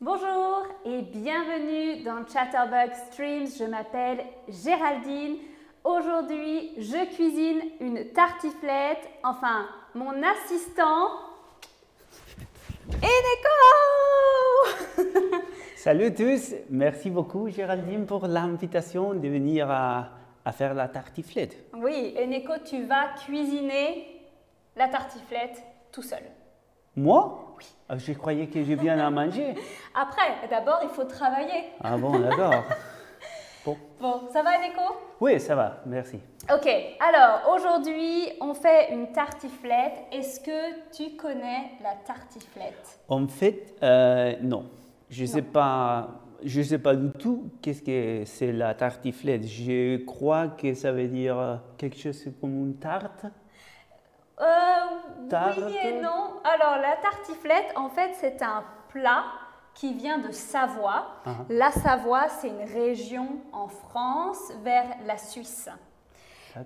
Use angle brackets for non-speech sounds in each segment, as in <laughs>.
Bonjour et bienvenue dans Chatterbug Streams. Je m'appelle Géraldine. Aujourd'hui, je cuisine une tartiflette. Enfin, mon assistant. Eneko <laughs> Salut tous, merci beaucoup Géraldine pour l'invitation de venir à, à faire la tartiflette. Oui, Eneko, tu vas cuisiner la tartiflette tout seul. Moi Oui. Je croyais que j'ai bien à manger. <laughs> Après, d'abord, il faut travailler. Ah bon, d'accord. <laughs> Bon. Bon, ça va Eneko Oui, ça va, merci. Ok, alors aujourd'hui, on fait une tartiflette. Est-ce que tu connais la tartiflette? En fait, euh, non. Je ne sais pas. Je sais pas du tout qu'est-ce que c'est la tartiflette. Je crois que ça veut dire quelque chose comme une tarte. Euh, oui et non. Alors la tartiflette, en fait, c'est un plat qui vient de Savoie. Uh-huh. La Savoie, c'est une région en France vers la Suisse.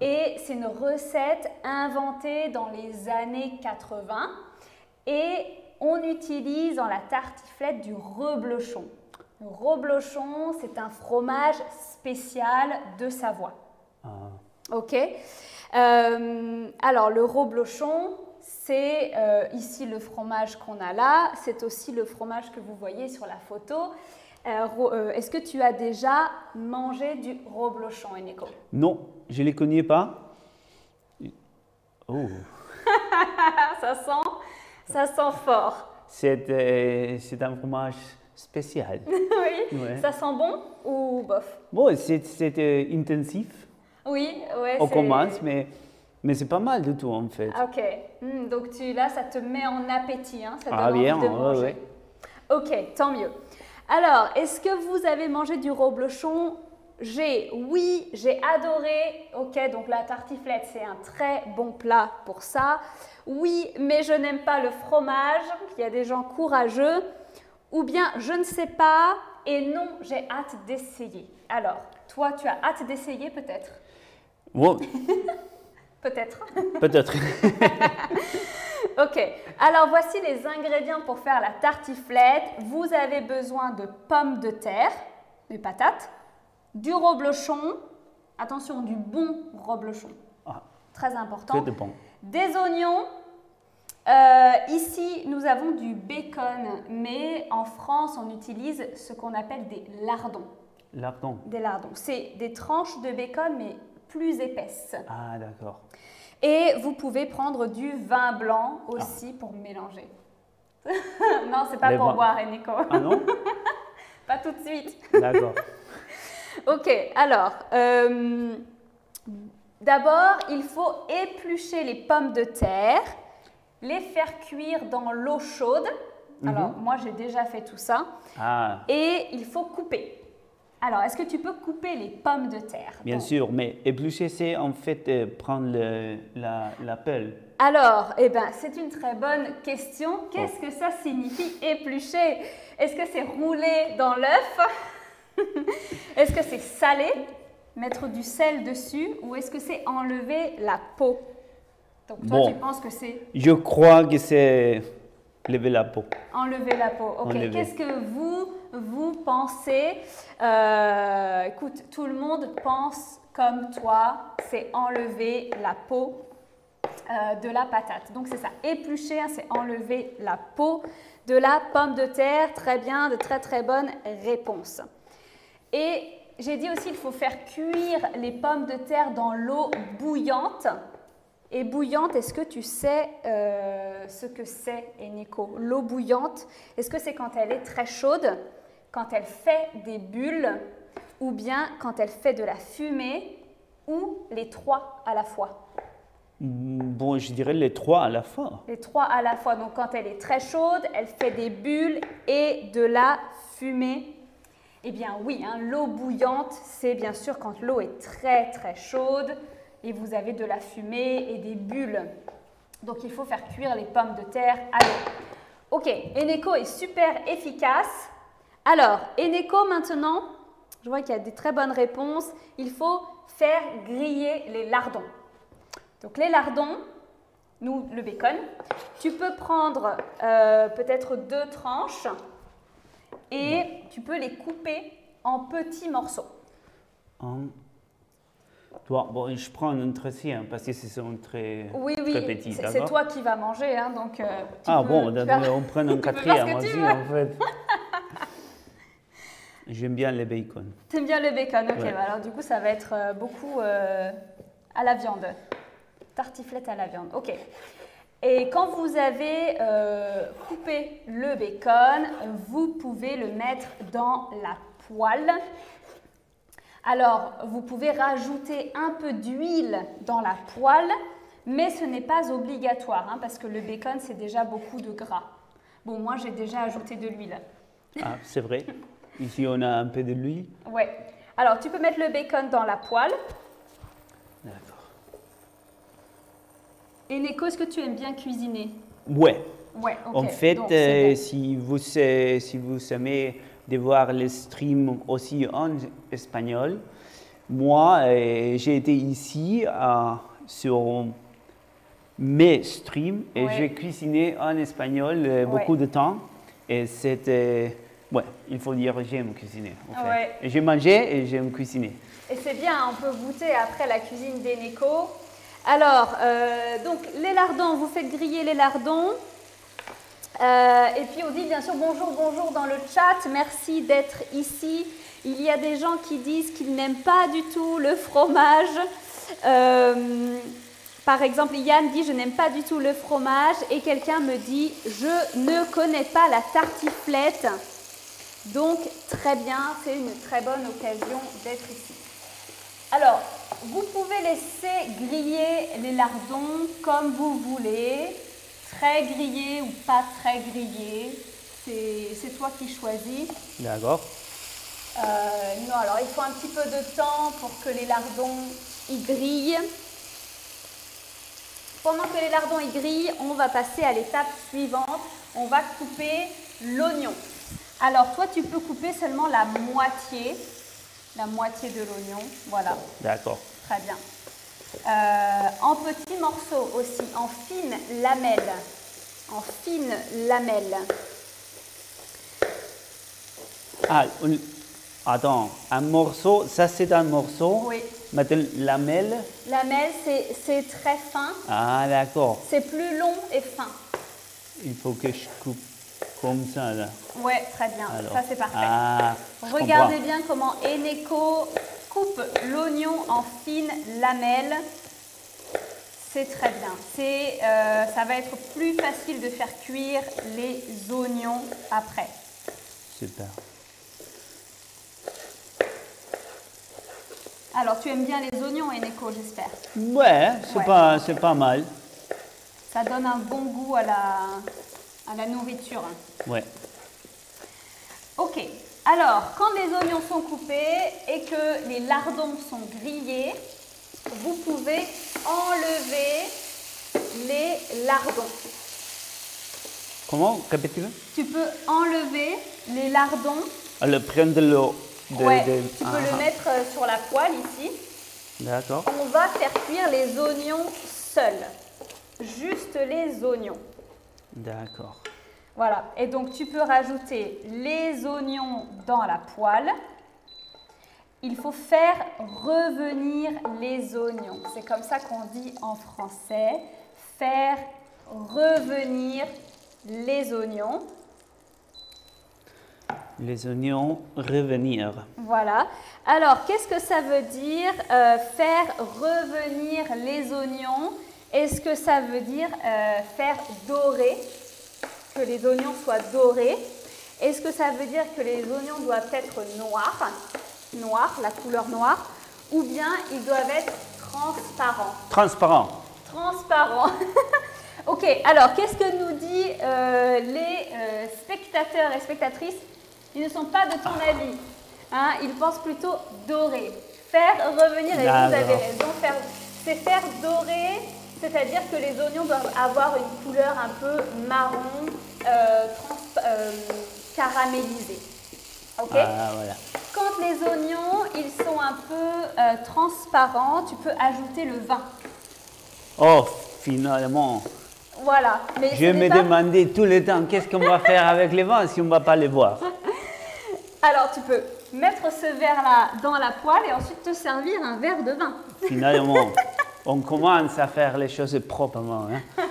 Et c'est une recette inventée dans les années 80 et on utilise dans la tartiflette du reblochon. Le reblochon, c'est un fromage spécial de Savoie. Ah. Ok. Euh, alors le reblochon, c'est euh, ici le fromage qu'on a là. C'est aussi le fromage que vous voyez sur la photo. Euh, Est-ce que tu as déjà mangé du reblochon, Eneko? Non, je ne les connais pas. Oh, <laughs> ça sent, ça sent fort. c'est euh, un fromage spécial. <laughs> oui. Ouais. Ça sent bon ou bof? Bon, c'est c'est, euh, intensif. Oui, ouais. On commence, mais, mais c'est pas mal du tout en fait. Ah, Ok. Hmm, donc tu, là, ça te met en appétit. Hein, ça Ah, bien, envie de ouais, manger. ouais. Ok, tant mieux. Alors, est-ce que vous avez mangé du reblochon? J'ai, oui, j'ai adoré. Ok, donc la tartiflette, c'est un très bon plat pour ça. Oui, mais je n'aime pas le fromage. Il y a des gens courageux. Ou bien, je ne sais pas. Et non, j'ai hâte d'essayer. Alors, toi, tu as hâte d'essayer peut-être? Bon, <laughs> Peut-être. peut-être. <laughs> Ok, alors voici les ingrédients pour faire la tartiflette. Vous avez besoin de pommes de terre, des patates, du reblochon, attention, du bon reblochon, Ah, très important, de bon. des oignons. Euh, ici, nous avons du bacon, mais en France, on utilise ce qu'on appelle des lardons. Lardon. Des lardons, c'est des tranches de bacon, mais plus épaisses. Ah, d'accord. Et vous pouvez prendre du vin blanc aussi pour mélanger. <laughs> non, c'est pas Les pour vins- boire, Eneko. Ah non <laughs> pas tout de suite. D'accord. <laughs> Ok, alors, euh, d'abord, il faut éplucher les pommes de terre, les faire cuire dans l'eau chaude. Alors, moi, j'ai déjà fait tout ça. Ah, Et il faut couper. Alors, est-ce que tu peux couper les pommes de terre? Bien sûr, mais éplucher, c'est en fait euh, prendre le- la, la pelle. Alors, eh ben, c'est une très bonne question. Qu'est-ce que ça signifie éplucher? Est-ce que c'est rouler dans l'œuf? <laughs> Est-ce que c'est saler Mettre du sel dessus Ou est-ce que c'est enlever la peau? Donc toi, Bon. tu penses que c'est Je crois que c'est lever la peau. enlever la peau. Ok, qu'est-ce que vous, vous pensez Euh, Écoute, tout le monde pense comme toi, c'est enlever la peau euh, de la patate. Donc c'est ça, éplucher, hein, c'est enlever la peau de la pomme de terre. Très bien, de très très bonnes réponses. Et j'ai dit aussi, il faut faire cuire les pommes de terre dans l'eau bouillante. Et bouillante, est-ce que tu sais euh, ce que c'est, Eniko L'eau bouillante, est-ce que c'est quand elle est très chaude, quand elle fait des bulles, ou bien quand elle fait de la fumée, ou les trois à la fois? Mm, Bon, je dirais les trois à la fois. Les trois à la fois. Donc quand elle est très chaude, elle fait des bulles et de la fumée. Eh bien oui, hein, l'eau bouillante, c'est bien sûr quand l'eau est très très chaude et vous avez de la fumée et des bulles. Donc il faut faire cuire les pommes de terre à l'eau. Ok, Eneco est super efficace. Alors, Eneco maintenant, je vois qu'il y a des très bonnes réponses. Il faut faire griller les lardons. Donc les lardons, nous, le bacon, tu peux prendre euh, peut-être deux tranches et tu peux les couper en petits morceaux. Un. Toi, bon, je prends un hein, parce que ce sont très, Oui, oui, très petits, c'est c'est toi qui vas manger, hein, donc euh, tu Ah peux bon, on prend <laughs> un quatrième aussi en fait. <laughs> J'aime bien les bacon. T'aimes bien le bacon, ok. Ouais. bah alors du coup, ça va être euh, beaucoup euh, à la viande. Tartiflette à la viande, ok. Et quand vous avez euh, coupé le bacon, vous pouvez le mettre dans la poêle. Alors, vous pouvez rajouter un peu d'huile dans la poêle, mais ce n'est pas obligatoire, hein, parce que le bacon, c'est déjà beaucoup de gras. Bon, moi, j'ai déjà ajouté de l'huile. Ah, c'est vrai. Ici, on a un peu de l'huile. Ouais. Alors, tu peux mettre le bacon dans la poêle. D'accord. Et Neko, est-ce que tu aimes bien cuisiner? Ouais. Ouais. En fait, Donc, euh, si, vous, euh, si vous aimez de voir les streams aussi en espagnol, moi, euh, j'ai été ici euh, sur mes streams et Ouais. j'ai cuisiné en espagnol euh, Ouais. beaucoup de temps. Et c'était. Ouais, il faut dire j'aime cuisiner. En fait. Ouais. J'ai mangé et j'aime cuisiner. Et c'est bien, on peut goûter après la cuisine des Neko. Alors, euh, donc les lardons, vous faites griller les lardons. Euh, et puis on dit bien sûr bonjour, bonjour dans le chat. Merci d'être ici. Il y a des gens qui disent qu'ils n'aiment pas du tout le fromage. Euh, par exemple, Yann dit je n'aime pas du tout le fromage et quelqu'un me dit je ne connais pas la tartiflette. Donc très bien, c'est une très bonne occasion d'être ici. Alors, vous pouvez laisser griller les lardons comme vous voulez, très grillés ou pas très grillés. C'est c'est toi qui choisis. D'accord Euh, non, alors il faut un petit peu de temps pour que les lardons y grillent. Pendant que les lardons y grillent, on va passer à l'étape suivante. On va couper l'oignon. Alors toi, tu peux couper seulement la moitié, la moitié de l'oignon. Voilà, D'accord. très bien. Euh, en petits morceaux aussi, en fines lamelles. En fines lamelles. Ah, attends, un morceau, ça c'est un morceau. Oui. Maintenant, lamelle. Lamelle, c'est- c'est très fin. Ah, d'accord. C'est plus long et fin. Il faut que je coupe comme ça là. Ouais, très bien. Alors. Ça, c'est parfait. Ah, Regardez comprends. bien comment Eneko coupe l'oignon en fines lamelles. C'est très bien. Euh, ça va être plus facile de faire cuire les oignons après. Super. Alors, tu aimes bien les oignons, Eneko, j'espère. Ouais, c'est Ouais. pas, pas mal. Ça donne un bon goût à la, à la nourriture. Ouais. Ok, alors quand les oignons sont coupés et que les lardons sont grillés, vous pouvez enlever les lardons. Comment? Répétez-le. Tu peux enlever les lardons. Alors, prendre l'eau. de- ouais, de- tu peux Ah, le mettre euh, sur la poêle ici. D'accord. On va faire cuire les oignons seuls. Juste les oignons. D'accord. Voilà, et donc tu peux rajouter les oignons dans la poêle. Il faut faire revenir les oignons. C'est comme ça qu'on dit en français. Faire revenir les oignons. Les oignons revenir. Voilà. Alors, qu'est-ce que ça veut dire euh, faire revenir les oignons? Est-ce que ça veut dire euh, faire dorer? Que les oignons soient dorés Est-ce que ça veut dire que les oignons doivent être noirs Noirs, la couleur noire Ou bien ils doivent être transparents? Transparent. Transparent. <laughs> ok, alors qu'est-ce que nous dit euh, les euh, spectateurs et spectatrices? Ils ne sont pas de ton avis. Hein, ils pensent plutôt doré. Faire revenir, et vous avez raison, faire- c'est faire dorer, c'est-à-dire que les oignons doivent avoir une couleur un peu marron, trans- euh, caramélisée. Ok Ah, voilà. Quand les oignons, ils sont un peu euh, transparents, tu peux ajouter le vin. Oh, finalement. Voilà. Mais Je me pas- demandais tout le temps qu'est-ce qu'on va faire avec les vins si on ne va pas les voir? <laughs> Alors, tu peux mettre ce verre-là dans la poêle et ensuite te servir un verre de vin. Finalement, <laughs> on commence à faire les choses proprement. hein. <laughs>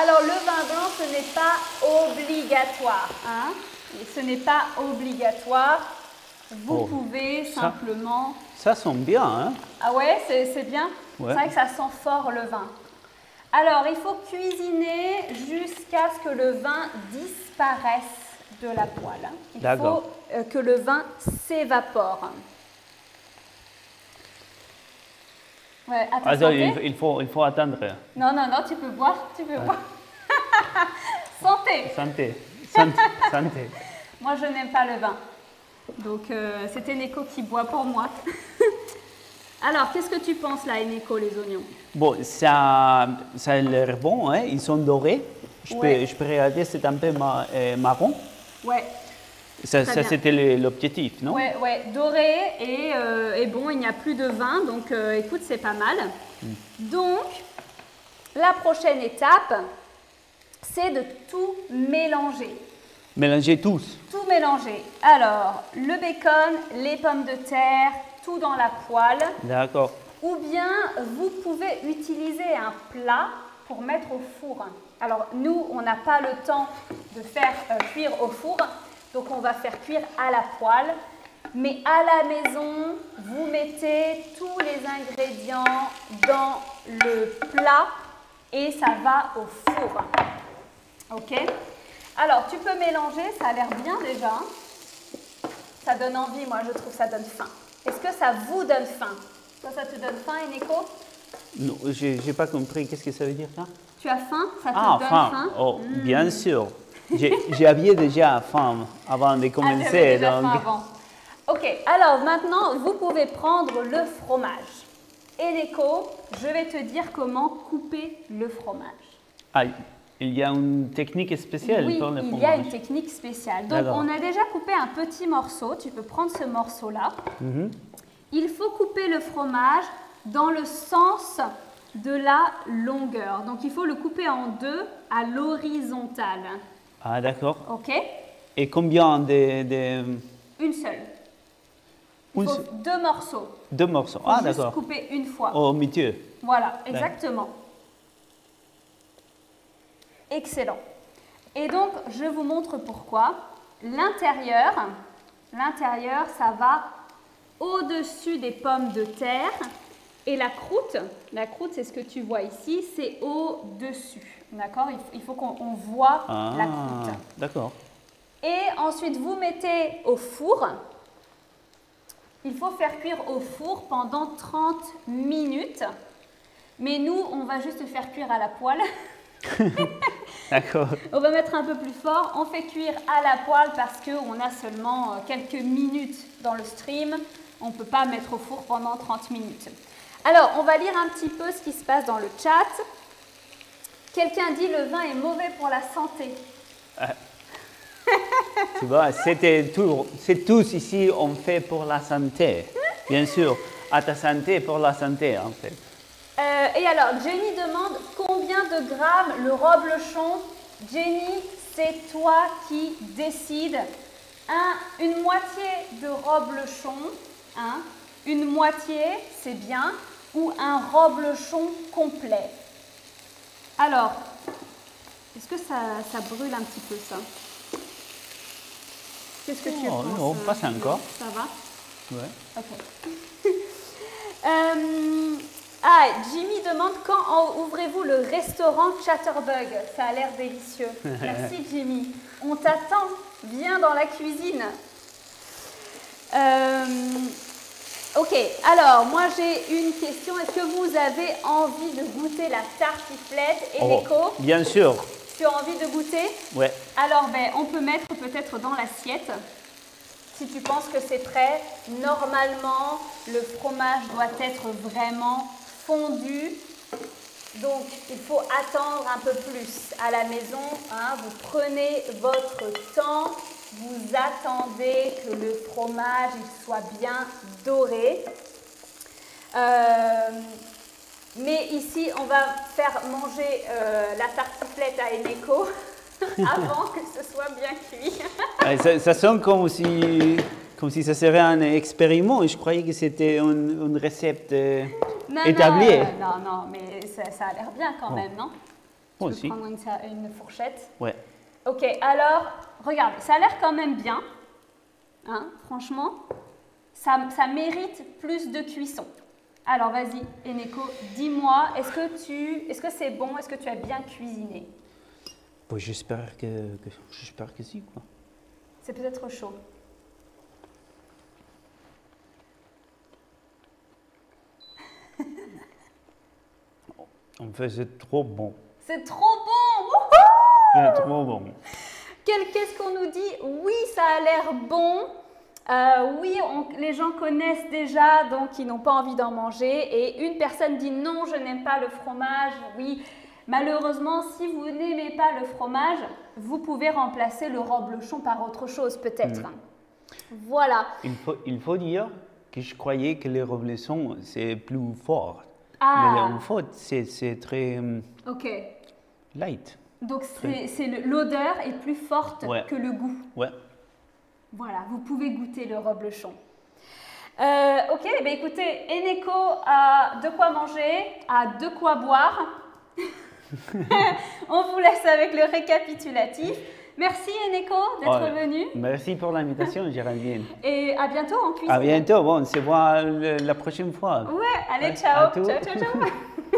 Alors, le vin blanc, ce n'est pas obligatoire. hein. Ce n'est pas obligatoire. Vous Oh, pouvez simplement... Ça sent bien, hein Ah ouais, c'est c'est bien Ouais. C'est vrai que ça sent fort le vin. Alors, il faut cuisiner jusqu'à ce que le vin disparaisse de la poêle. hein. Il faut euh, que le vin s'évapore. Ouais, à ta Attends, santé. il, il faut, il faut attendre. Non, non, non, tu peux boire, tu peux boire. <laughs> Santé Santé. Santé. Santé. <laughs> Moi, je n'aime pas le vin. Donc, euh, c'était Neko qui boit pour moi. <laughs> Alors, qu'est-ce que tu penses là, Eneko, les oignons? Bon, ça, ça a l'air bon, hein ils sont dorés. Je, Ouais. peux, je peux regarder, c'est un peu ma- euh, marron. Ouais, Ça, c'était l'objectif, non? Ouais, ouais, doré et, euh, et bon, il n'y a plus de vin, donc euh, écoute, c'est pas mal. Donc, la prochaine étape, c'est de tout mélanger. Mélangez tous. Tout mélanger. Alors, le bacon, les pommes de terre, tout dans la poêle. D'accord. Ou bien vous pouvez utiliser un plat pour mettre au four. Alors nous, on n'a pas le temps de faire euh, cuire au four, donc on va faire cuire à la poêle. Mais à la maison, vous mettez tous les ingrédients dans le plat et ça va au four. Ok? Alors tu peux mélanger, ça a l'air bien déjà. Ça donne envie, moi je trouve que ça donne faim. Est-ce que ça vous donne faim? Toi, ça te donne faim, Eneko Non, j'ai n'ai pas compris. Qu'est-ce que ça veut dire, ça? Tu as faim? Ça te Ah, donne faim. faim? Oh, bien sûr. J'avais déjà faim avant de Ah, commencer. déjà donc- avant. Ok, alors maintenant, vous pouvez prendre le fromage. Eneko, je vais te dire comment couper le fromage. Ah, il y a une technique spéciale oui, pour le il y a une technique spéciale. Donc, on a déjà coupé un petit morceau. Tu peux prendre ce morceau-là. Mhm. Il faut couper le fromage dans le sens de la longueur. Donc, il faut le couper en deux à l'horizontale. Ah, d'accord. Ok Et combien de, de- Une seule. Il Une faut seule. deux morceaux. deux morceaux Faut Ah, d'accord. couper une fois. Au milieu. Voilà, exactement. Excellent. Et donc, je vous montre pourquoi. L'intérieur, l'intérieur, ça va au-dessus des pommes de terre. Et la croûte, la croûte, c'est ce que tu vois ici, c'est au-dessus. D'accord il, faut- qu'on on voit Ah, la croûte. d'accord. Et ensuite, vous mettez au four. Il faut faire cuire au four pendant 30 minutes. Mais nous, on va juste faire cuire à la poêle. <laughs> D'accord. On va mettre un peu plus fort. On fait cuire à la poêle parce qu'on a seulement euh, quelques minutes dans le stream. On ne peut pas mettre au four pendant 30 minutes. Alors, on va lire un petit peu ce qui se passe dans le chat. Quelqu'un dit le vin est mauvais pour la santé. Tu vois, c'était tout. C'est tous ici, on fait pour la santé. Bien sûr, à ta santé, pour la santé, en fait. Euh, et alors, Jenny demande combien de grammes le robe-le-chon Jenny, c'est toi qui décides. Un, une moitié de robe-le-chon, hein, une moitié, c'est bien, ou un robe-le-chon complet. Alors, est-ce que ça, ça brûle un petit peu ça? Qu'est-ce que tu Oh, penses non, euh, pas encore. Ça va? Ouais. Ok. <laughs> Euh, ah, Jimmy demande quand en- ouvrez-vous le restaurant Chatterbug Ça a l'air délicieux. <laughs> Merci Jimmy. On t'attend. Viens dans la cuisine. Euh, ok, alors moi j'ai une question. Est-ce que vous avez envie de goûter la tartiflette et Oh, l'écho bien sûr. Tu as envie de goûter Ouais. alors, ben, on peut mettre peut-être dans l'assiette. Si tu penses que c'est prêt, normalement, le fromage doit être vraiment fondu. Donc, il faut attendre un peu plus à la maison. hein. Vous prenez votre temps, vous attendez que le fromage il soit bien doré. Euh, mais ici, on va faire manger euh, la tartiflette à Eneko <laughs> avant que ce soit bien cuit. Ouais, <laughs> ça, ça sonne comme si, comme si ça serait un expériment. Je croyais que c'était une, une recette euh, Non, établie. Non, non, non, mais ça, ça a l'air bien quand Bon. même, non? Moi Tu aussi. veux prendre une, une fourchette? Ouais. Ok, alors, regarde, ça a l'air quand même bien. Hein, franchement, ça, ça mérite plus de cuisson. Alors, vas-y, Eneko, dis-moi, est-ce que tu, est-ce que c'est bon? Est-ce que tu as bien cuisiné? Bon, j'espère que, que- j'espère que si quoi. C'est peut-être chaud. <laughs> En fait, c'est trop bon. C'est trop C'est trop bon. Qu'est-ce qu'on nous dit? Oui, ça a l'air bon. Euh, oui, on- les gens connaissent déjà, donc ils n'ont pas envie d'en manger. Et une personne dit non, je n'aime pas le fromage. Oui, malheureusement, si vous n'aimez pas le fromage, vous pouvez remplacer le reblochon par autre chose, peut-être. Voilà. Il faut, il faut dire que je croyais que les revolutions, c'est plus fort. Ah. Mais en fait, c'est, très hum, Ok. light. Donc c'est l'odeur est plus forte Ouais. que le goût. Ouais. Voilà, vous pouvez goûter le reblochon. Euh, ok, ben écoutez, Eneko a de quoi manger, a de quoi boire. <laughs> On vous laisse avec le récapitulatif. Merci Eneko d'être venu Merci pour l'invitation, Géraldine. <laughs> et à bientôt en cuisine. À bientôt. Bon, on se voit la prochaine fois. Ouais, allez, ciao. Ciao, ciao, ciao. <laughs>